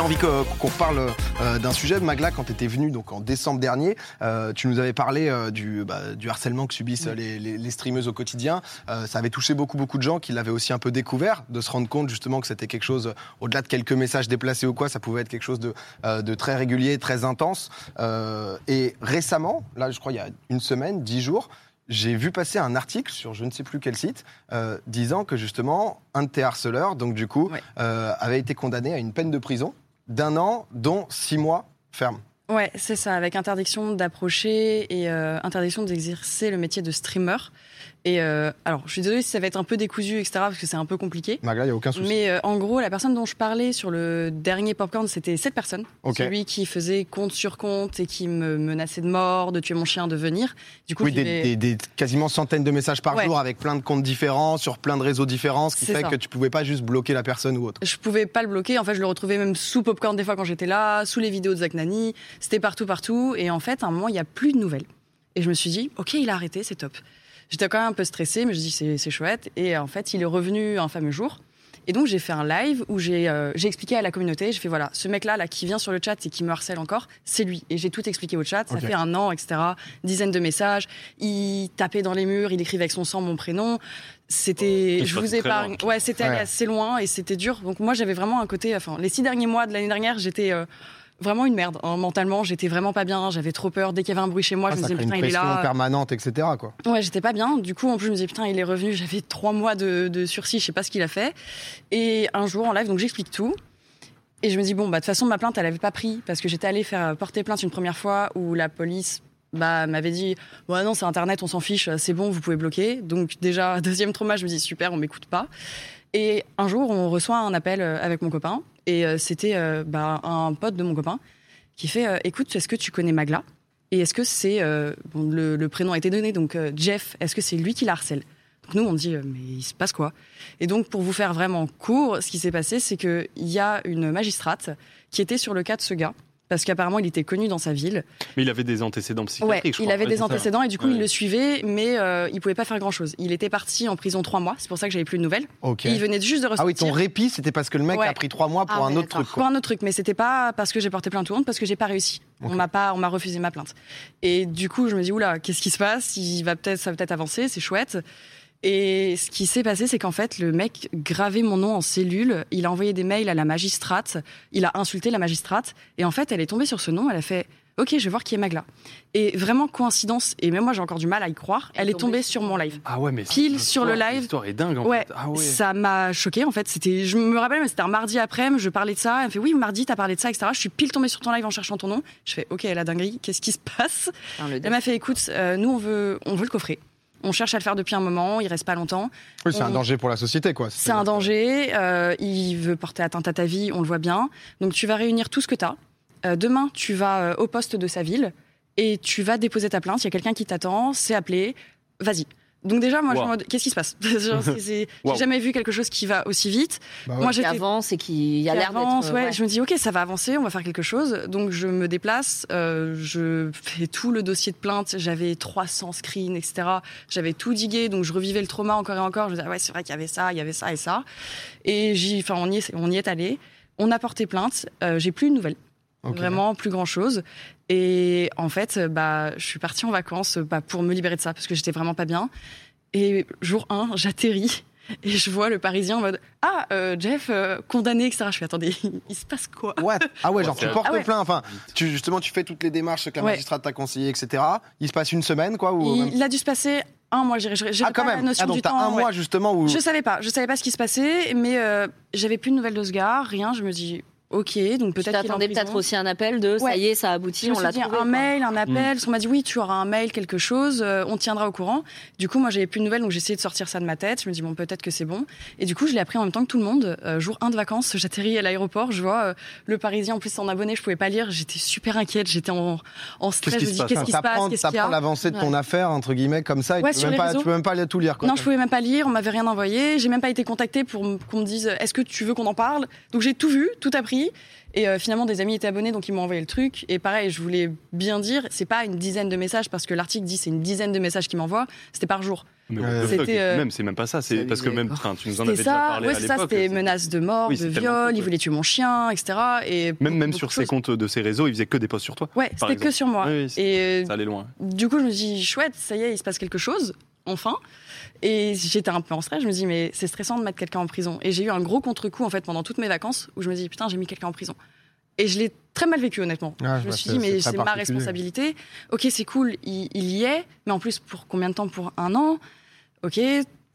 j'avais envie qu'on parle euh, d'un sujet. Magla, quand tu étais venu donc en décembre dernier, euh, tu nous avais parlé euh, du, bah, du harcèlement que subissent les, les- les streameuses au quotidien. Ça avait touché beaucoup, beaucoup de gens qui l'avaient aussi un peu découvert, de se rendre compte justement que c'était quelque chose, au-delà de quelques messages déplacés ou quoi, ça pouvait être quelque chose de, de très régulier, très intense. Et récemment, là, je crois il y a une semaine, dix jours, j'ai vu passer un article sur je ne sais plus quel site euh, disant que justement un de tes harceleurs, donc du coup, Ouais. euh, avait été condamné à une peine de prison d'un an, dont six mois ferme. Ouais, c'est ça, avec interdiction d'approcher et euh, interdiction d'exercer le métier de streamer. Et euh, alors, je suis désolée si ça va être un peu décousu, etc., parce que c'est un peu compliqué. Magla, il n'y a aucun souci. Mais euh, en gros, la personne dont je parlais sur le dernier popcorn, c'était cette personne. Ok. Celui qui faisait compte sur compte et qui me menaçait de mort, de tuer mon chien, de venir. Du coup, Oui, des, l'ai- des- des- quasiment centaines de messages par Ouais. jour avec plein de comptes différents, sur plein de réseaux différents, ce qui fait ça. que tu pouvais pas juste bloquer la personne ou autre. Je pouvais pas le bloquer. En fait, je le retrouvais même sous Popcorn des fois quand j'étais là, sous les vidéos de Zach Nani. C'était partout, partout. Et en fait, à un moment, il n'y a plus de nouvelles. Et je me suis dit, OK, il a arrêté, c'est top. J'étais quand même un peu stressée, mais je me dis, c'est c'est chouette. Et en fait, il est revenu un fameux jour. Et donc, j'ai fait un live où j'ai euh, j'ai expliqué à la communauté, j'ai fait, voilà, ce mec-là, là, qui vient sur le chat et qui me harcèle encore, c'est lui. Et j'ai tout expliqué au chat. Ça fait un an, etc. Dizaines de messages. Il tapait dans les murs, il écrivait avec son sang mon prénom. C'était, Il je vous épargne. Ouais, c'était allé Ouais. assez loin et c'était dur. Donc moi, j'avais vraiment un côté. Enfin, les six derniers mois de l'année dernière, j'étais euh, vraiment une merde. hein. Mentalement, j'étais vraiment pas bien. J'avais trop peur. Dès qu'il y avait un bruit chez moi, Ah, je me disais putain, il est là. permanente, etc. Quoi. Ouais, j'étais pas bien. Du coup, en plus, je me disais putain, il est revenu. J'avais trois mois de, de sursis. Je sais pas ce qu'il a fait. Et un jour en live, donc j'explique tout. Et je me dis bon, bah de toute façon, ma plainte, elle avait pas pris parce que j'étais allée faire porter plainte une première fois où la police. Bah, m'avait dit, ouais, non, c'est Internet, on s'en fiche, c'est bon, vous pouvez bloquer. Donc, déjà, deuxième trauma, je me dis, super, on m'écoute pas. Et un jour, on reçoit un appel euh, avec mon copain. Et euh, c'était euh, bah, un pote de mon copain qui fait euh, Écoute, est-ce que tu connais Magla? Et est-ce que c'est. le, prénom a été donné, donc Jeff, est-ce que c'est lui qui la harcèle? Nous, on dit Mais il se passe quoi? Et donc, pour vous faire vraiment court, ce qui s'est passé, c'est qu'il y a une magistrate qui était sur le cas de ce gars. Parce qu'apparemment, il était connu dans sa ville. Mais il avait des antécédents Ouais, psychiatriques, je il avait Ouais, des ça. antécédents et du coup, Ouais. il le suivait, mais euh, il pouvait pas faire grand-chose. Il était parti en prison trois mois, c'est pour ça que j'avais plus de nouvelles. Et il venait juste de ressortir. Ah oui, ton répit, c'était parce que le mec Ouais. a pris trois mois pour Ah un ouais, autre truc. Pour un autre truc, mais c'était pas parce que j'ai porté plainte ou honte, parce que j'ai pas réussi. On m'a pas, on m'a refusé ma plainte. Et du coup, je me dis oula, qu'est-ce qui se passe? Il va peut-être, ça va peut-être avancer, c'est chouette. Et ce qui s'est passé, c'est qu'en fait, le mec gravait mon nom en cellule. Il a envoyé des mails à la magistrate. Il a insulté la magistrate. Et en fait, elle est tombée sur ce nom. Elle a fait Ok, je vais voir qui est Magla. Et vraiment coïncidence. Et même moi, j'ai encore du mal à y croire. Elle est tombée sur mon live. Ah ouais, mais Pile sur le live. L'histoire est dingue, en Ouais, fait. Ah ouais. ça m'a choqué en fait. C'était, je me rappelle, mais c'était un mardi après, je parlais de ça. Elle me fait oui, mardi, t'as parlé de ça, etc. Je suis pile tombée sur ton live en cherchant ton nom. Je fais ok, la dinguerie, qu'est-ce qui se passe? Elle m'a fait écoute, euh, nous on veut, on veut le coffrer. On cherche à le faire depuis un moment, il reste pas longtemps. Oui, c'est un danger pour la société. quoi. C'est un danger, euh, il veut porter atteinte à ta vie, on le voit bien. Donc tu vas réunir tout ce que tu as. demain, tu vas euh, au poste de sa ville et tu vas déposer ta plainte. Il y a quelqu'un qui t'attend, c'est appelé, vas-y. Donc déjà, moi, je mode, qu'est-ce qui se passe Wow. J'ai jamais vu quelque chose qui va aussi vite. Bah ouais. Moi, qui avance et qui a l'air avance, d'être. ouais. ouais. Je me dis, ok, ça va avancer, on va faire quelque chose. Donc, je me déplace, euh, je fais tout le dossier de plainte. J'avais 300 screens, etc. J'avais tout digué, donc je revivais le trauma encore et encore. Je me disais, ah ouais, c'est vrai qu'il y avait ça, il y avait ça et ça. Et j'y, enfin, on y est, on y est allé. On a porté plainte. Euh, j'ai plus de nouvelles. Vraiment, plus grand chose. Et en fait, bah, je suis partie en vacances bah, pour me libérer de ça, parce que j'étais vraiment pas bien. Et jour 1, j'atterris. Et je vois le Parisien en mode Ah, euh, Jeff, euh, condamné, etc. Je fais Attendez, il se passe quoi? What Ah ouais, genre tu portes Ah ouais. plainte. Enfin, tu, justement, tu fais toutes les démarches que la Ouais. magistrate t'a conseillé, etc. Il se passe une semaine, quoi ou même- Il a dû se passer un mois, j'ai j'ai Ah, quand pas la même. notion Ah, donc du temps. un ouais. mois justement où. Je savais pas, je savais pas ce qui se passait, mais euh, j'avais plus de nouvelles de ce gars, rien. Je me dis Ok, donc peut-être prison. peut-être aussi un appel de ça Ouais. y est, ça aboutit, on l'a dit trouvé. un quoi. mail, un appel. Mm. Parce qu'on m'a dit oui, tu auras un mail, quelque chose. euh, on tiendra au courant. Du coup, moi, j'avais plus de nouvelles, donc j'ai essayé de sortir ça de ma tête. Je me dis bon, peut-être que c'est bon. Et du coup, je l'ai appris en même temps que tout le monde. Euh, jour 1 de vacances, j'atterris à l'aéroport. Je vois euh, le Parisien en plus en abonné. Je pouvais pas lire. J'étais super inquiète. J'étais en, en stress. qu'est-ce qui se passe, T'apprends qu'est-ce qu'il y t'apprends a. l'avancée de ton affaire entre guillemets comme ça. Et Ouais, tu, peux pas, tu peux même pas tout lire. Quoi. Non, je pouvais même pas lire, on m'avait rien envoyé, j'ai même pas été contactée pour qu'on me dise est-ce que tu veux qu'on en parle? Donc j'ai tout vu, tout appris. Et euh, finalement, des amis étaient abonnés, donc ils m'ont envoyé le truc. Et pareil, je voulais bien dire, c'est pas une dizaine de messages, parce que l'article dit c'est une dizaine de messages qu'ils m'envoient, c'était par jour. Mais Ouais. C'était, et euh, même, c'est même pas ça. C'est parce que même, enfin, tu nous en C'était avais déjà ça, parlé ouais, à c'est ça, c'était menaces de mort, Oui, de viol, fou, il quoi. voulait tuer mon chien, etc. Et Même, même sur ses comptes de ses réseaux, il faisait que des posts sur toi. Ouais, c'était que sur moi. Oui, oui, c'est- et Ça allait loin. du coup, je me dis, chouette, ça y est, il se passe quelque chose, enfin. Et j'étais un peu en stress, je me dis, mais c'est stressant de mettre quelqu'un en prison. Et j'ai eu un gros contre-coup, en fait, pendant toutes mes vacances, où je me dis, putain, j'ai mis quelqu'un en prison. Et je l'ai très mal vécu, honnêtement. Ouais, je me suis dit, mais c'est ma responsabilité. Ok, c'est cool, il, il y est, mais en plus, pour combien de temps Pour un an Ok.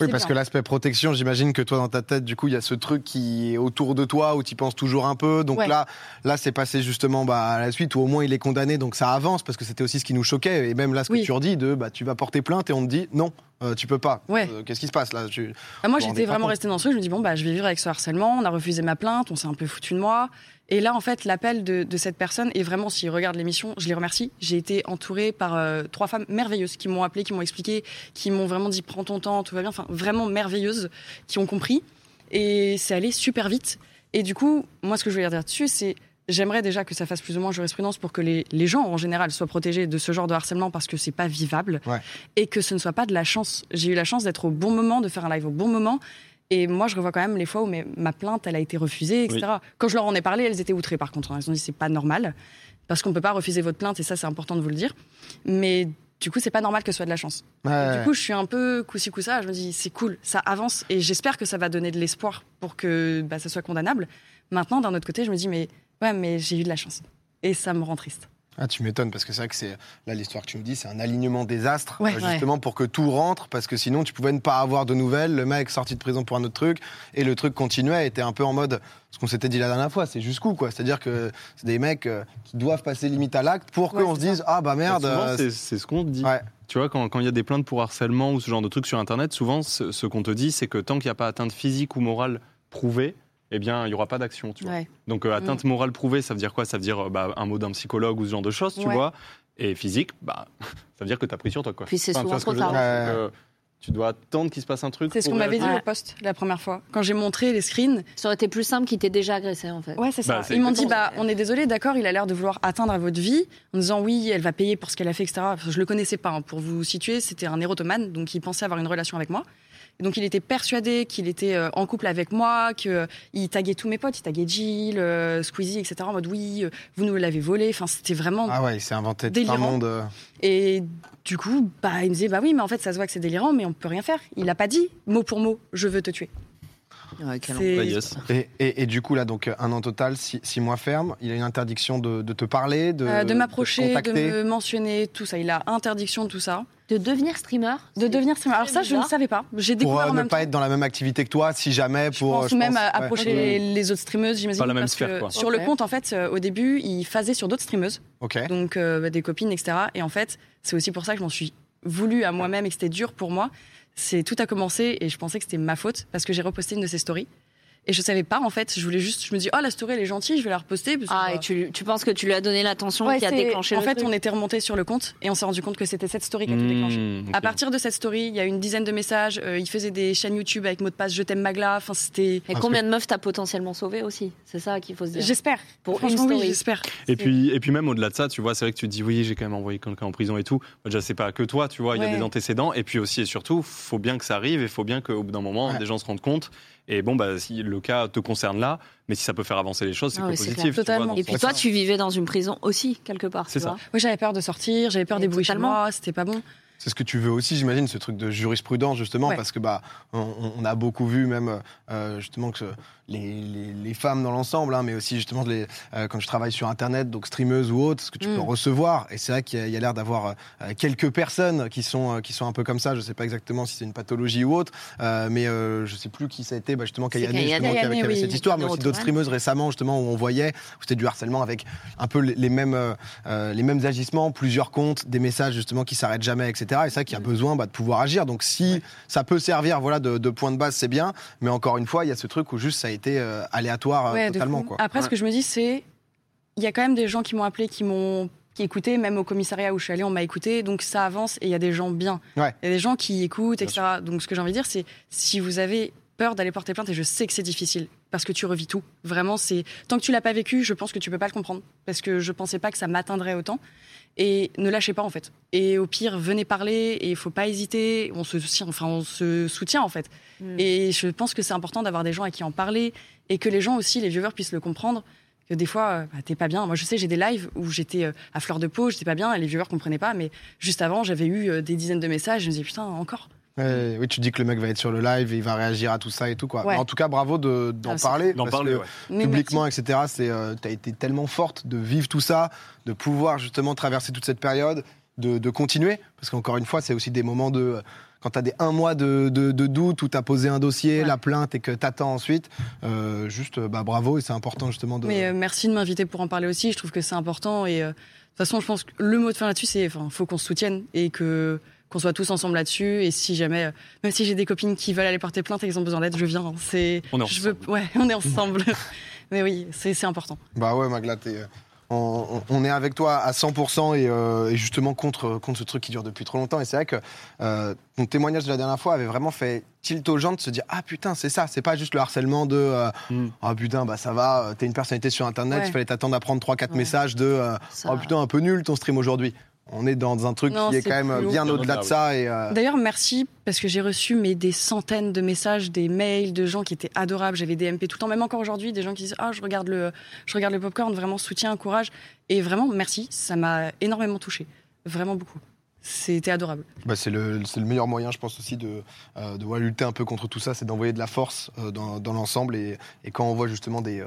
Oui, parce bien. que l'aspect protection, j'imagine que toi, dans ta tête, du coup, il y a ce truc qui est autour de toi, où tu penses toujours un peu. Donc Ouais. là, là, c'est passé justement bah, à la suite, où au moins il est condamné, donc ça avance, parce que c'était aussi ce qui nous choquait. Et même là, ce que Oui. tu redis, de bah, tu vas porter plainte et on te dit non, euh, tu peux pas. Ouais. Euh, Qu'est-ce qui se passe là? Tu- Ah, moi, j'étais vraiment restée dans ce truc. Je me dis, bon, bah, je vais vivre avec ce harcèlement. On a refusé ma plainte. On s'est un peu foutu de moi. Et là, en fait, l'appel de, de cette personne, et vraiment, s'il regarde l'émission, je les remercie. J'ai été entourée par euh, trois femmes merveilleuses qui m'ont appelé, qui m'ont expliqué, qui m'ont vraiment dit, prends ton temps, tout va bien. Enfin, vraiment merveilleuses, qui ont compris. Et c'est allé super vite. Et du coup, moi, ce que je voulais dire dessus, c'est. J'aimerais déjà que ça fasse plus ou moins jurisprudence pour que les, les gens en général soient protégés de ce genre de harcèlement parce que c'est pas vivable Ouais. et que ce ne soit pas de la chance. J'ai eu la chance d'être au bon moment, de faire un live au bon moment. Et moi, je revois quand même les fois où mes- ma plainte, elle a été refusée, etc. Quand je leur en ai parlé, elles étaient outrées par contre. hein. Elles ont dit c'est pas normal parce qu'on peut pas refuser votre plainte et ça, c'est important de vous le dire. Mais du coup, c'est pas normal que ce soit de la chance. Ouais. Du coup, je suis un peu coussi coussa. Je me dis c'est cool, ça avance et j'espère que ça va donner de l'espoir pour que bah, ça soit condamnable. Maintenant, d'un autre côté, je me dis mais ouais, mais j'ai eu de la chance et ça me rend triste. Ah, tu m'étonnes parce que c'est vrai que c'est là l'histoire que tu me dis, c'est un alignement des astres Ouais. euh, justement pour que tout rentre parce que sinon tu pouvais ne pas avoir de nouvelles, le mec sorti de prison pour un autre truc et le truc continuait, était un peu en mode ce qu'on s'était dit la dernière fois, c'est jusqu'où quoi, c'est-à-dire que c'est des mecs euh, qui doivent passer limite à l'acte pour Ouais, qu'on se dise ah bah merde. Souvent, euh, c'est- c'est ce qu'on te dit. Ouais. Tu vois, quand quand il y a des plaintes pour harcèlement ou ce genre de trucs sur Internet, souvent, ce, ce qu'on te dit, c'est que tant qu'il n'y a pas atteinte physique ou morale prouvée, eh bien, il n'y aura pas d'action, tu vois. Ouais. Donc, euh, atteinte morale prouvée, ça veut dire quoi? Ça veut dire euh, bah, un mot d'un psychologue ou ce genre de choses, tu Ouais. vois. Et physique, bah, ça veut dire que tu as pris sur toi, quoi. Puis c'est souvent que trop tard. Euh, tu dois attendre qu'il se passe un truc. C'est ce pour qu'on m'avait dit au poste la première fois. Quand j'ai montré les screens, Ça aurait été plus simple qu'il t'ait déjà agressé en fait. Ouais, c'est ça. Bah, c'est Ils m'ont dit, bah, ça. on est désolé, d'accord, il a l'air de vouloir atteindre à votre vie, en disant oui, elle va payer pour ce qu'elle a fait, etc. Enfin, je le connaissais pas. hein. Pour vous situer, c'était un érotomane, donc il pensait avoir une relation avec moi. Et donc il était persuadé qu'il était euh, en couple avec moi, qu'il taguait tous mes potes, il taguait Jill, euh, Squeezie, etc. En mode oui, euh, vous nous l'avez volé. Enfin, c'était vraiment. Ah ouais, il s'est inventé tout un Délirant. monde. euh, Et du coup, bah, il me disait, bah oui, mais en fait, ça se voit que c'est délirant, mais on peut rien faire. Il a pas dit mot pour mot, je veux te tuer. Ouais, Bah. Et, et- et du coup là donc un an total, six, six mois ferme, il a une interdiction de, de te parler, de, Euh, de m'approcher, de, me mentionner, tout ça. Il a interdiction de tout ça. De devenir streamer De devenir streamer. Alors ça, je ne savais pas. J'ai pour euh, en ne même pas temps. être dans la même activité que toi, si jamais Je pour. pense je même pense, ouais. approcher les, les autres streameuses, j'imagine. Pas la même sphère, quoi. Sur le compte, en fait, euh, au début, il phasait sur d'autres streameuses, Ok. donc euh, bah, des copines, etc. Et en fait, c'est aussi pour ça que je m'en suis voulu à moi-même et que c'était dur pour moi. C'est tout a commencé et je pensais que c'était ma faute parce que j'ai reposté une de ses stories. Et je savais pas, en fait. Je voulais juste, je me dis, oh, la story, elle est gentille, je vais la reposter. parce Ah, et tu, tu penses que tu lui as donné l'attention ouais, qui a déclenché En le fait, truc on était remonté sur le compte et on s'est rendu compte que c'était cette story qui a tout déclenché. Mmh, À partir de cette story, il y a une dizaine de messages. euh, il faisait des chaînes YouTube avec mot de passe Je t'aime Magla. Enfin, c'était. Et combien de meufs t'as potentiellement sauvé aussi? C'est ça qu'il faut se dire. J'espère. Pour une Franchement, oui, story. j'espère. Et puis, et puis même au-delà de ça, tu vois, c'est vrai que tu te dis oui, j'ai quand même envoyé quelqu'un en prison et tout. Déjà, c'est pas que toi, tu vois, il y a des antécédents. Et puis aussi et surtout, faut bien que ça arrive et faut bien qu'au bout d'un moment, Ouais. des gens se rendent compte. Et bon, bah, si le cas te concerne là, mais si ça peut faire avancer les choses, c'est Ah que positif. clair. tu vois, Totalement. Et puis toi, tu vivais dans une prison aussi, quelque part. C'est ça. Oui, j'avais peur de sortir, j'avais peur Et des bruits chez moi, c'était pas bon. C'est ce que tu veux aussi, j'imagine, ce truc de jurisprudence, justement, Ouais. parce que bah, on, on a beaucoup vu même euh, justement que les, les- les femmes dans l'ensemble, hein, mais aussi justement les, euh, quand je travaille sur Internet, donc streameuses ou autres, ce que tu Mm. peux recevoir. Et c'est vrai qu'il y a, l'air d'avoir euh, quelques personnes qui sont, qui sont un peu comme ça. Je sais pas exactement si c'est une pathologie ou autre, mais je sais plus qui ça a été. Bah, justement, Kayane, justement, qui avait, oui. cette histoire, mais aussi d'autres streameuses récemment, justement, où on voyait où c'était du harcèlement avec un peu les, mêmes, les mêmes agissements, plusieurs comptes, des messages justement qui s'arrêtent jamais, etc. Et ça qui a besoin bah, de pouvoir agir. Donc si ça peut servir voilà de, de point de base, c'est bien. Mais encore une fois, il y a ce truc où juste ça a été euh, aléatoire euh, Ouais, totalement. Quoi. Après, ce que je me dis, c'est. Il y a quand même des gens qui m'ont appelé, qui m'ont qui écoutaient, même au commissariat où je suis allée, on m'a écouté, donc ça avance et il y a des gens bien. Ouais. Il y a des gens qui écoutent, Bien etc. Donc ce que j'ai envie de dire, c'est si vous avez peur d'aller porter plainte, et je sais que c'est difficile, parce que tu revis tout. Vraiment, c'est tant que tu l'as pas vécu, je pense que tu peux pas le comprendre parce que je pensais pas que ça m'atteindrait autant. Et ne lâchez pas en fait. Et au pire, venez parler et il faut pas hésiter. On se soutient, enfin on se soutient en fait. Mm. Et je pense que c'est important d'avoir des gens à qui en parler et que les gens aussi, les viewers puissent le comprendre. Que des fois, euh, bah, t'es pas bien. Moi, je sais, j'ai des lives où j'étais euh, à fleur de peau, j'étais pas bien et les viewers comprenaient pas. Mais juste avant, j'avais eu euh, des dizaines de messages. Je me disais putain, encore. Ouais, oui, tu dis que le mec va être sur le live et il va réagir à tout ça et tout quoi. Ouais. En tout cas, bravo de- d'en Ah, parler. D'en parce parler, que ouais. Publiquement, etc. C'est, euh, t'as été tellement forte de vivre tout ça, de pouvoir justement traverser toute cette période, de, de continuer. Parce qu'encore une fois, c'est aussi des moments de. euh, Quand tu as des un mois de, de, de doute où tu as posé un dossier, Ouais. la plainte et que tu attends ensuite, euh, juste bah, bravo et c'est important justement de. Mais euh, merci de m'inviter pour en parler aussi. Je trouve que c'est important. Et euh, de toute façon, je pense que le mot de fin là-dessus, c'est enfin, faut qu'on se soutienne et que qu'on soit tous ensemble là-dessus. Et si jamais, euh, même si j'ai des copines qui veulent aller porter plainte et qu'ils ont besoin d'aide, je viens. C'est, On est je veux, ensemble. ouais, on est ensemble. Mais oui, c'est c'est important. Bah ouais, Magla, t'es, euh, on, on- on est avec toi à 100% et, euh, et justement contre, contre ce truc qui dure depuis trop longtemps. Et c'est vrai que euh, ton témoignage de la dernière fois avait vraiment fait tilt aux gens de se dire Ah putain, c'est ça, c'est pas juste le harcèlement de euh, Mm. Ah putain, bah ça va, t'es une personnalité sur internet, Ouais. il fallait t'attendre à prendre 3-4 Ouais. messages de euh, Ça- Oh putain, un peu nul ton stream aujourd'hui. On est dans un truc Non, qui est quand même bien au-delà de ça. Et, euh, D'ailleurs, merci parce que j'ai reçu mais des centaines de messages, des mails de gens qui étaient adorables. J'avais des MP tout le temps, même encore aujourd'hui, des gens qui disent ah je regarde le, je regarde le popcorn, vraiment soutien, courage et vraiment merci. Ça m'a énormément touché, vraiment beaucoup. C'était adorable. Bah, c'est le, c'est le meilleur moyen, je pense aussi, de, euh, de lutter un peu contre tout ça, c'est d'envoyer de la force euh, dans, dans l'ensemble. Et, et quand on voit justement des,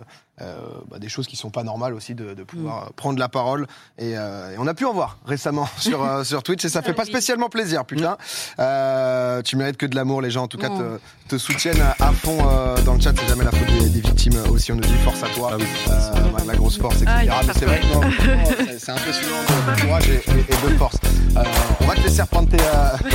bah, des choses qui sont pas normales aussi, de, de pouvoir euh, prendre la parole. Et, euh, et on a pu en voir récemment sur, euh, sur Twitch, et ça fait pas Oui. spécialement plaisir, putain. Euh, tu mérites que de l'amour, les gens en tout cas te, te soutiennent à, à fond euh, dans le chat. C'est jamais la faute des, des victimes aussi, on nous dit force à toi, Ah oui. euh, la grosse force, etc. Ah, Mais c'est vrai c'est- c'est impressionnant de, de courage et, et- et de force. Euh, on va te laisser reprendre tes